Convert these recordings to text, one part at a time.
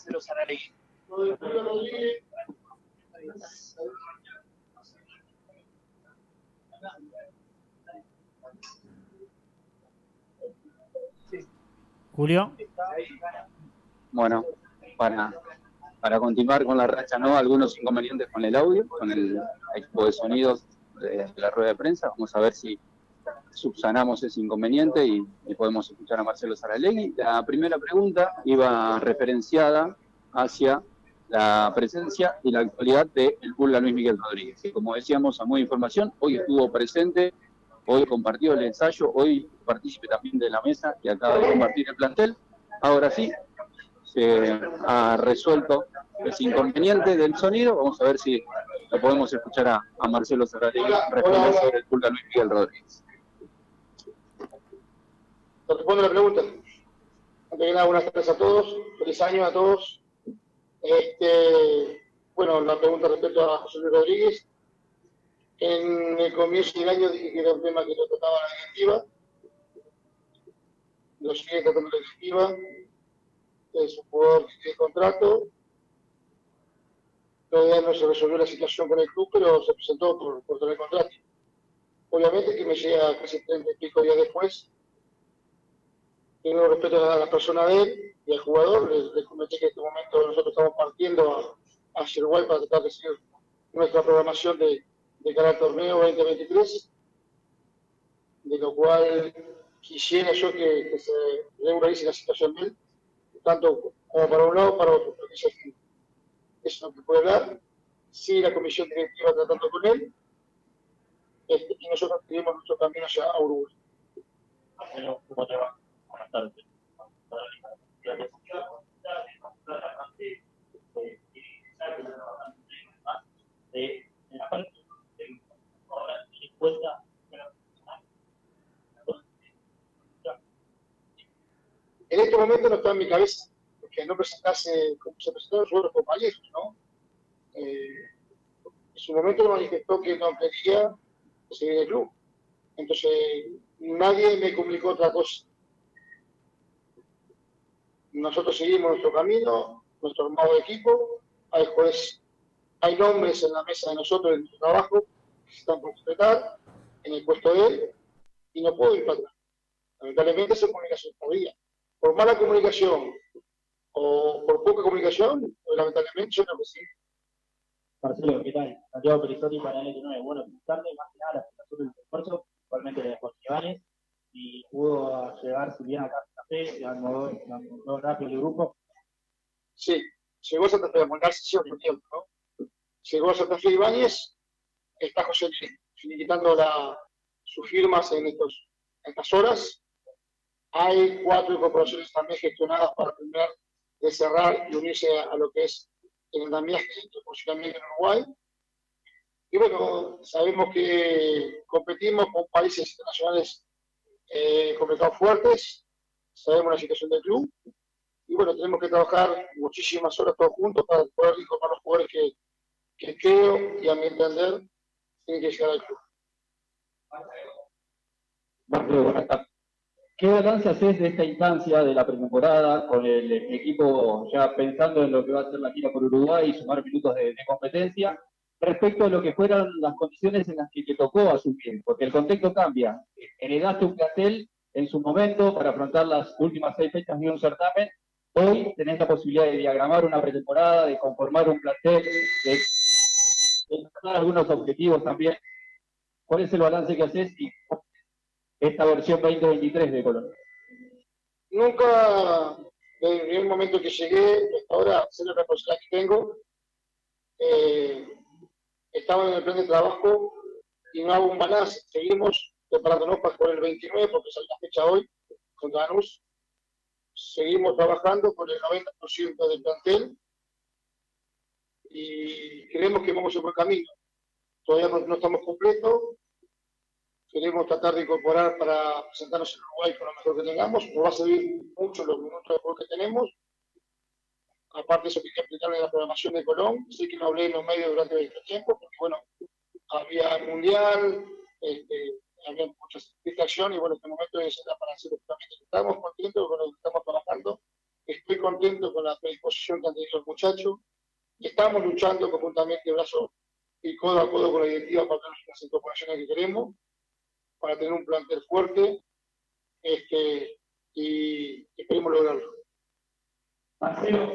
Marcelo Saralegui. Julio. Bueno, para, para continuar con la racha, ¿no? Algunos inconvenientes con el audio, con el equipo de sonidos de, la rueda de prensa. Vamos a ver si subsanamos ese inconveniente y, podemos escuchar a Marcelo Saralegui. La primera pregunta iba referenciada hacia la presencia y la actualidad de Luis Miguel Rodríguez, como decíamos a muy información, hoy estuvo presente, hoy compartió el ensayo, hoy partícipe también de la mesa que acaba de compartir el plantel. Ahora sí, se ha resuelto ese inconveniente del sonido. Vamos a ver si lo podemos escuchar a, Marcelo Saralegui responder sobre el culto a Luis Miguel Rodríguez. Te respondo la pregunta. Antes que nada, buenas tardes a todos, feliz año a todos. Este, bueno, la pregunta respecto a José Luis Rodríguez. En el comienzo del año dije que era un tema que lo trataba la directiva. Lo sigue tratando la directiva es un jugador de contrato. Todavía no se resolvió la situación con el club, pero se presentó por, por tener contrato. Obviamente que me llega casi 30 y pico días después. Tengo respeto a la persona de él y al jugador. Les, comenté que en este momento nosotros estamos partiendo a, a para tratar de seguir nuestra programación de, de cara al torneo 2023, de lo cual quisiera yo que, se regularice la situación de él tanto como para un lado para otro. Eso es lo que puede dar. Sigue la comisión directiva tratando con él este, y nosotros seguimos nuestro camino hacia Uruguay. ¿Cómo te? En este momento no está en mi cabeza, porque no presentase como se presentaron sus otros compañeros, ¿no? Eh, en su momento manifestó que no quería seguir el club. Entonces, nadie me comunicó otra cosa. Nosotros seguimos nuestro camino, nuestro armado de equipo, hay jueces, hay nombres en la mesa de nosotros en nuestro trabajo que están por completar en el puesto de él, y no puedo ir para atrás. Lamentablemente esa comunicación todavía por mala comunicación o por poca comunicación, pues, lamentablemente yo no sé. Marcelo, ¿qué tal? Santiago Perisoli para el 9. Bueno, tarde, más que nada la presentación del esfuerzo, igualmente de Juan Ivánez, y pudo llegar si bien a Santa Fe, la rápido el grupo. Sí, llegó Santa Fe, a sí otro tiempo, ¿no? Llegó Santa Fe Ibáñez, está José finiquitando la, sus firmas en, estos, estas horas, hay cuatro incorporaciones también gestionadas para terminar de cerrar y unirse a, lo que es el andamiaje posicionamiento en Uruguay. Y bueno, sabemos que competimos con países internacionales eh, fuertes, sabemos la situación del club, y bueno, tenemos que trabajar muchísimas horas todos juntos para poder incorporar los jugadores que, que creo y a mi entender tienen que llegar al club. ¿Qué balance haces de esta instancia de la pretemporada con el equipo ya pensando en lo que va a ser la gira por Uruguay y sumar minutos de, competencia respecto a lo que fueran las condiciones en las que te tocó asumir? Porque el contexto cambia. Heredaste un plantel en su momento para afrontar las últimas seis fechas de un certamen. Hoy tenés la posibilidad de diagramar una pretemporada, de conformar un plantel, de, de algunos objetivos también. ¿Cuál es el balance que haces y esta versión 2023 de Colón? Nunca, desde el momento que llegué, hasta ahora, sé la responsabilidad que tengo, eh, estaba en el plan de trabajo y no hago un balance. Seguimos preparándonos para jugar el 29, porque es la fecha hoy, con Danus. Seguimos trabajando con el 90% del plantel y creemos que vamos en buen camino. Todavía no, no estamos completos, queremos tratar de incorporar para presentarnos en Uruguay con lo mejor que tengamos. Nos va a servir mucho los minutos de juego que tenemos. Aparte de eso que aplicar en la programación de Colón. Sé que no hablé en los medios durante este tiempo, porque bueno, había Mundial, este, había muchas distracciones y bueno, este momento es para hacer estamos contentos con lo que estamos trabajando estoy contento con la predisposición que han tenido los muchachos, estamos luchando conjuntamente brazo y codo a codo con la directiva para tener las incorporaciones que queremos, para tener un plantel fuerte este, y esperemos lograrlo. Marcelo,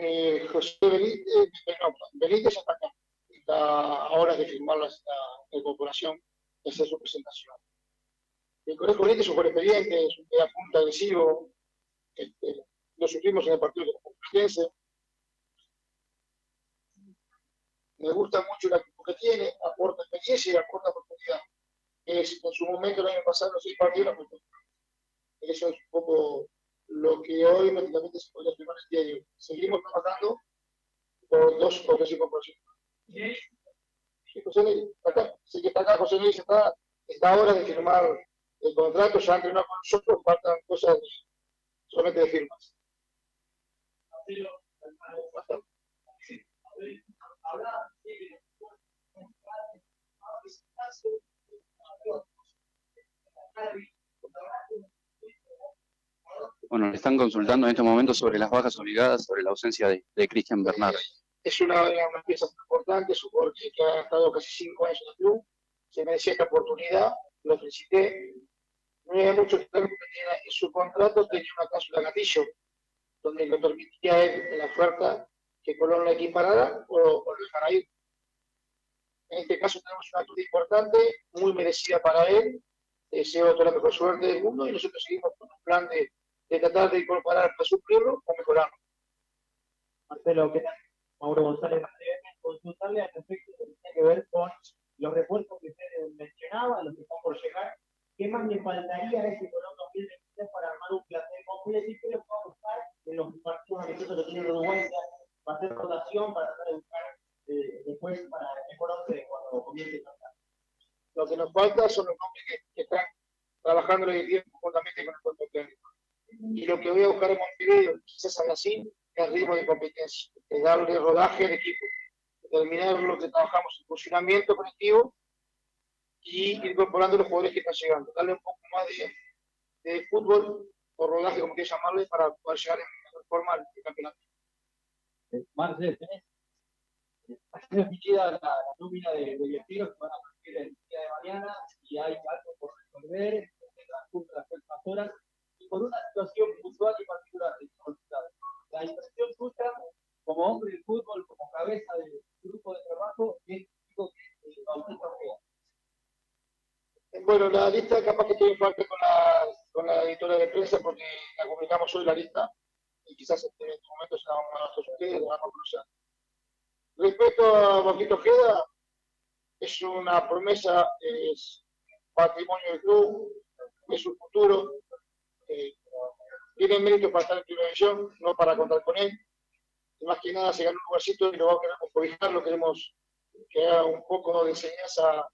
Eh, José Benítez, eh, no, Benítez está acá, está ahora de firmar la, la incorporación, de hacer su presentación. El Conejo Benítez es un experiente, es un punta agresivo, este, lo sufrimos en el partido de la Me gusta mucho la que tiene, aporta experiencia y aporta oportunidad. Es, en su momento, el año pasado, los seis partidos, eso es un poco lo que hoy prácticamente se podría firmar el día de hoy. Seguimos trabajando por dos o tres incorporaciones. Sí, José Luis, acá, sí que está acá, José Luis está, está ahora de firmar el contrato, ya ha entrenado con nosotros, faltan cosas solamente de firmas. Bueno, están consultando en este momento sobre las bajas obligadas, sobre la ausencia de, de Cristian Bernardo. Es una, una pieza importante, es un que ha estado casi cinco años en el club, se merecía esta oportunidad, lo felicité. No había mucho que en su contrato, tenía una cláusula gatillo, donde le permitía él la oferta que Colón la equiparara o, o lo dejara ir. En este caso tenemos una actitud importante, muy merecida para él. Deseo toda la mejor suerte del mundo y nosotros seguimos con un plan de, de tratar de incorporar para suplirlo o mejorarlo. Marcelo, ¿qué tal? Mauro González, consultarle al respecto que tiene que ver con los refuerzos que usted mencionaba, los que están por llegar. ¿Qué más le faltaría a ese Colón 2023 para armar un plantel completo y qué le puede buscar en los partidos amistosos que tiene Uruguay? ¿Va a hacer rotación para tratar de buscar eh, después para el cuando comience a tratar? Lo que nos falta son los nombres que, que están trabajando el tiempo conjuntamente con el cuerpo técnico. Y lo que voy a buscar en Montevideo, quizás así, es ritmo de competencia, es darle rodaje al equipo, determinar lo que trabajamos en funcionamiento colectivo y incorporando los jugadores que están llegando, darle un poco más de, de fútbol o rodaje, como quieras llamarle, para poder llegar en mejor forma al campeonato. Marcel, ¿tenés? Ha sido la, la nómina de, de directivos que van a partir el día de mañana y hay algo por resolver en el transcurso de las próximas horas por una situación puntual y particular La impresión suya, como hombre del fútbol, como cabeza del grupo de trabajo, es digo que eh, Bueno, la lista capaz que estoy en falta con la, con la editora de prensa porque la comunicamos hoy la lista y quizás en este momento se la vamos a dar a ustedes, la vamos a cruzar. Respecto a Bautista Ojeda, es una promesa, es patrimonio del club, es su futuro, tiene mérito para estar en primera división, no para contar con él. Más que nada se ganó un lugarcito y lo vamos a querer cobijar, lo queremos que haga un poco de enseñanza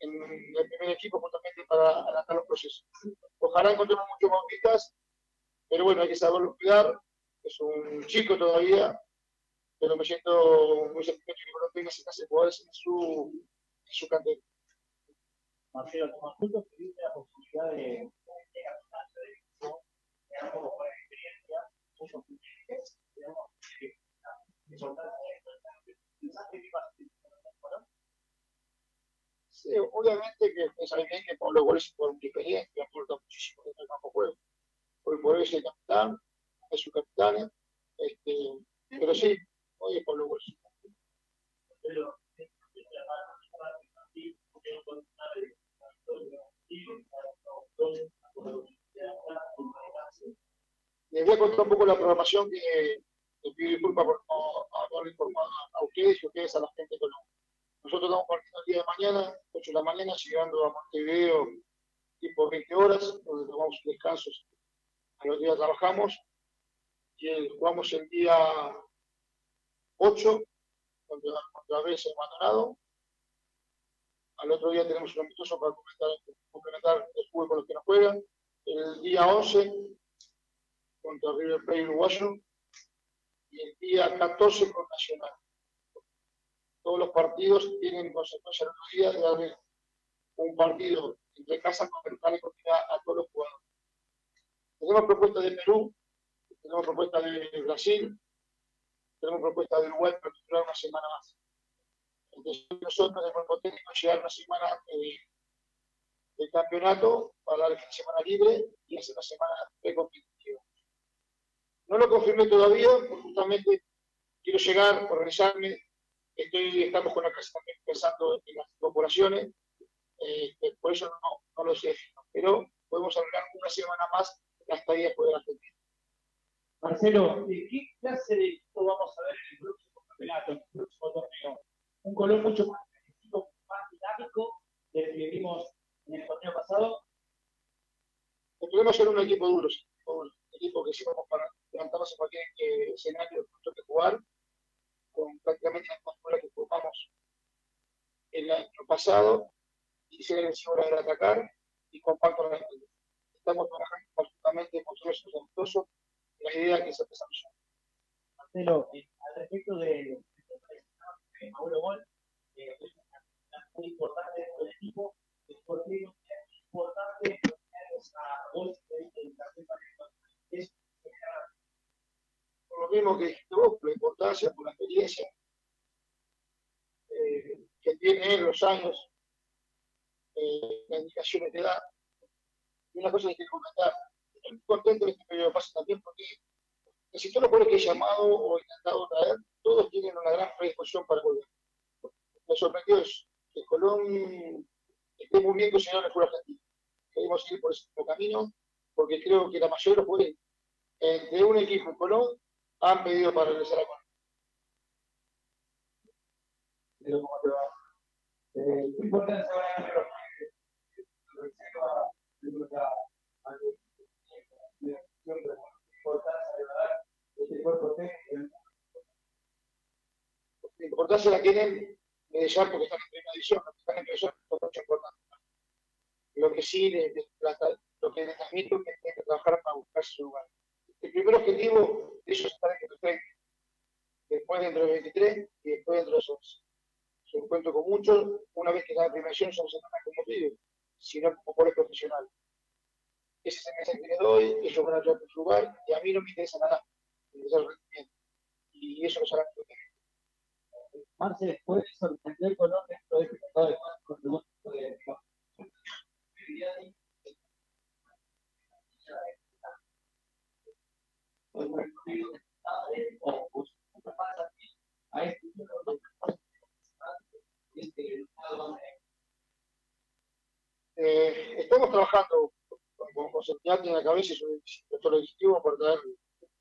en el primer equipo justamente para adelantar los procesos. Ojalá encontremos muchos bautistas, pero bueno, hay que saberlo cuidar. Es un chico todavía, pero me siento muy satisfecho que no tenga ese jugadores en su, en su cantera. Marcelo, que dice la posibilidad de Sí, obviamente que que Pablo Gómez por una experiencia, aporta muchísimo en el campo juego. Hoy por hoy es el capitán, es su capitán, este, pero sí, hoy Pablo Gómez. Pero, les voy a contar un poco la programación que les pido disculpas por no haber informado a ustedes y ustedes a la gente con Nosotros estamos partiendo el día de mañana, 8 de la mañana, llegando a Montevideo tipo 20 horas, donde tomamos descansos a los días trabajamos. y jugamos el día 8 contra, contra vez en Maldonado. Al otro día tenemos un amistoso para complementar, el juego con los que nos juegan. El día 11 contra River Plate Uruguayo y el día 14 con Nacional. Todos los partidos tienen consecuencia de darle un partido entre casa con ventana y a todos los jugadores. Tenemos propuestas de Perú, tenemos propuestas de Brasil, tenemos propuestas de Uruguay para durar una semana más. Entonces nosotros, el cuerpo técnico, llegar una semana de, de campeonato para dar la semana libre y hacer una semana de competitiva. No lo confirmé todavía, porque justamente quiero llegar, organizarme, estoy, estamos con la casa también pensando en las incorporaciones, eh, por eso no, no, lo sé, pero podemos hablar una semana más de la estadía de la Argentina. Marcelo, ¿qué clase de equipo vamos a ver en el próximo campeonato, en el próximo torneo? Un color mucho más más dinámico del que vimos en el torneo pasado. Podemos ser un equipo duro, un equipo que sí vamos para levantarnos en cualquier eh, escenario que que jugar, con prácticamente la postura que formamos el año pasado, y ser y comparto la Estamos trabajando conjuntamente con todos los amistosos la idea que se desarrolló. Marcelo, eh, al respecto de Mauro Gol, eh, es muy importante para el equipo, ¿por qué es importante esa voz de identificación es por lo mismo que dijiste vos, por la importancia, por la experiencia eh, que tiene él, los años, eh, las indicaciones de edad. Y una cosa que quiero comentar, estoy contento de este periodo de paso también porque casi todos los jugadores que he llamado o intentado traer, todos tienen una gran predisposición para volver. Me sorprendió eso, que Colón esté muy bien conseguido en el fútbol argentino. Queremos ir por ese camino, porque creo que la mayoría de los jugadores de un equipo en Colón han pedido para regresar a Colón. ¿Cómo te? Eh, ¿Qué importancia ahora la importancia la tienen Medellín porque están en primera división, están en división es mucho importante. Lo que sí, de, de, lo que les es que tienen que trabajar para buscar su lugar. El primer objetivo de ellos es estar en el 30, después dentro del 23 y después dentro de esos. Se encuentro con muchos, una vez que están en primera división, somos como pibes, sino como por profesional. Ese es el mensaje que les doy, ellos van a traer su lugar y a mí no me interesa nada, me interesa el rendimiento. Y eso lo Marce, ¿puede sorprender con dentro de este mercado de con de eh, estamos trabajando con, con en la cabeza y su director ejecutivo para,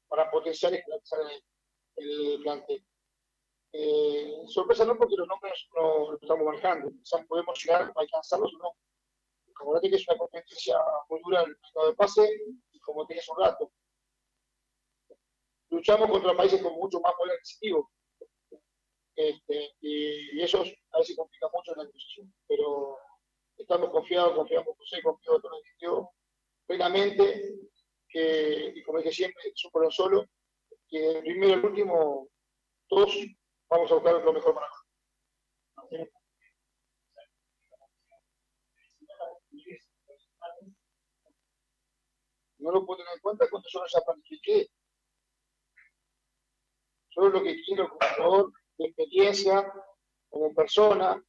para potenciar y el, el plantel. Eh, sorpresa no porque los nombres no los estamos manejando, quizás podemos llegar a alcanzarlos o no. Como que es una competencia muy dura el mercado de pase, como tienes un rato. Luchamos contra países con mucho más poder adquisitivo. Este, y, eso a veces complica mucho la discusión, pero estamos confiados, confiamos en José, confiamos en todo el equipo, plenamente, que, y como dije siempre, es un solo, que el primero y el último, todos vamos a buscar lo mejor para nosotros. No lo puedo tener en cuenta cuando yo ya planifiqué. Yo lo que quiero como jugador de experiencia, como persona,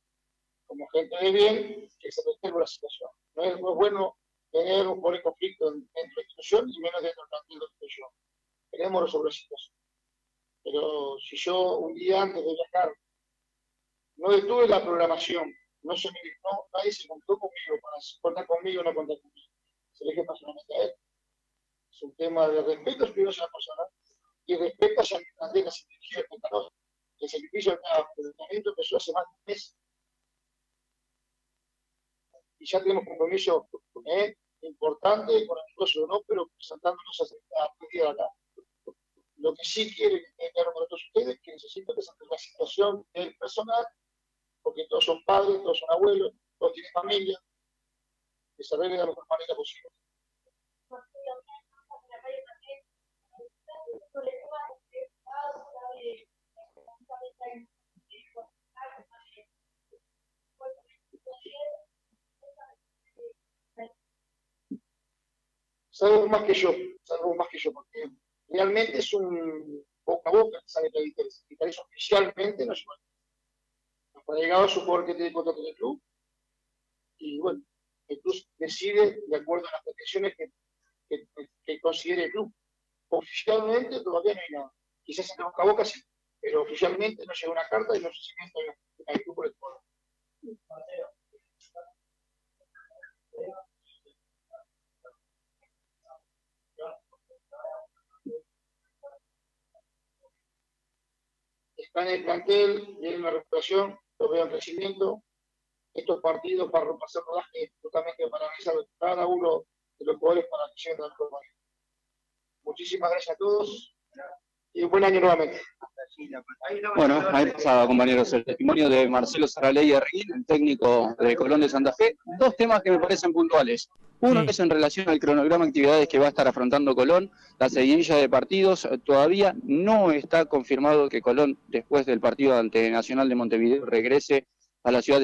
como gente de bien, que se resuelva la situación. No es, muy bueno tener un buen conflicto dentro de institución y menos dentro de la institución. Queremos resolver. Pero si yo un día antes de viajar no detuve la programación, no se me, nadie se contó conmigo para contar conmigo o no contar conmigo. Se le personalmente a él. Es un tema de respeto a la persona y respeto a las se dirigió El sacrificio del tratamiento empezó hace más de un mes. Y ya tenemos compromiso ¿eh? Importante con el negocio, ¿no? pero presentándonos a, a, acá. Lo que sí quiero que claro para todos ustedes es que necesito que se la situación del personal, porque todos son padres, todos son abuelos, todos tienen familia, que se arregle de la mejor manera posible. Sabemos más que yo, sabemos más que yo, porque realmente es un boca a boca que sale la diferencia. oficialmente no. Nos ha llegado su jugador que tiene contrato del club y bueno, el club decide de acuerdo a las pretensiones que, que, considere el club. Oficialmente todavía no hay nada. Quizás en boca a boca sí, pero oficialmente no llega una carta y no se siente el club por el jugador. Está en el plantel, viene una recuperación, lo veo en. Estos partidos para repasar rodaje justamente para analizar cada uno de los jugadores para la acción de la Muchísimas gracias a todos y un buen año nuevamente. Bueno, ahí pasaba, compañeros, el testimonio de Marcelo Saraley Arguín, el técnico de Colón de Santa Fe. Dos temas que me parecen puntuales. Uno es en relación al cronograma de actividades que va a estar afrontando Colón, la seguidilla de partidos. Todavía no está confirmado que Colón, después del partido ante Nacional de Montevideo, regrese a la ciudad de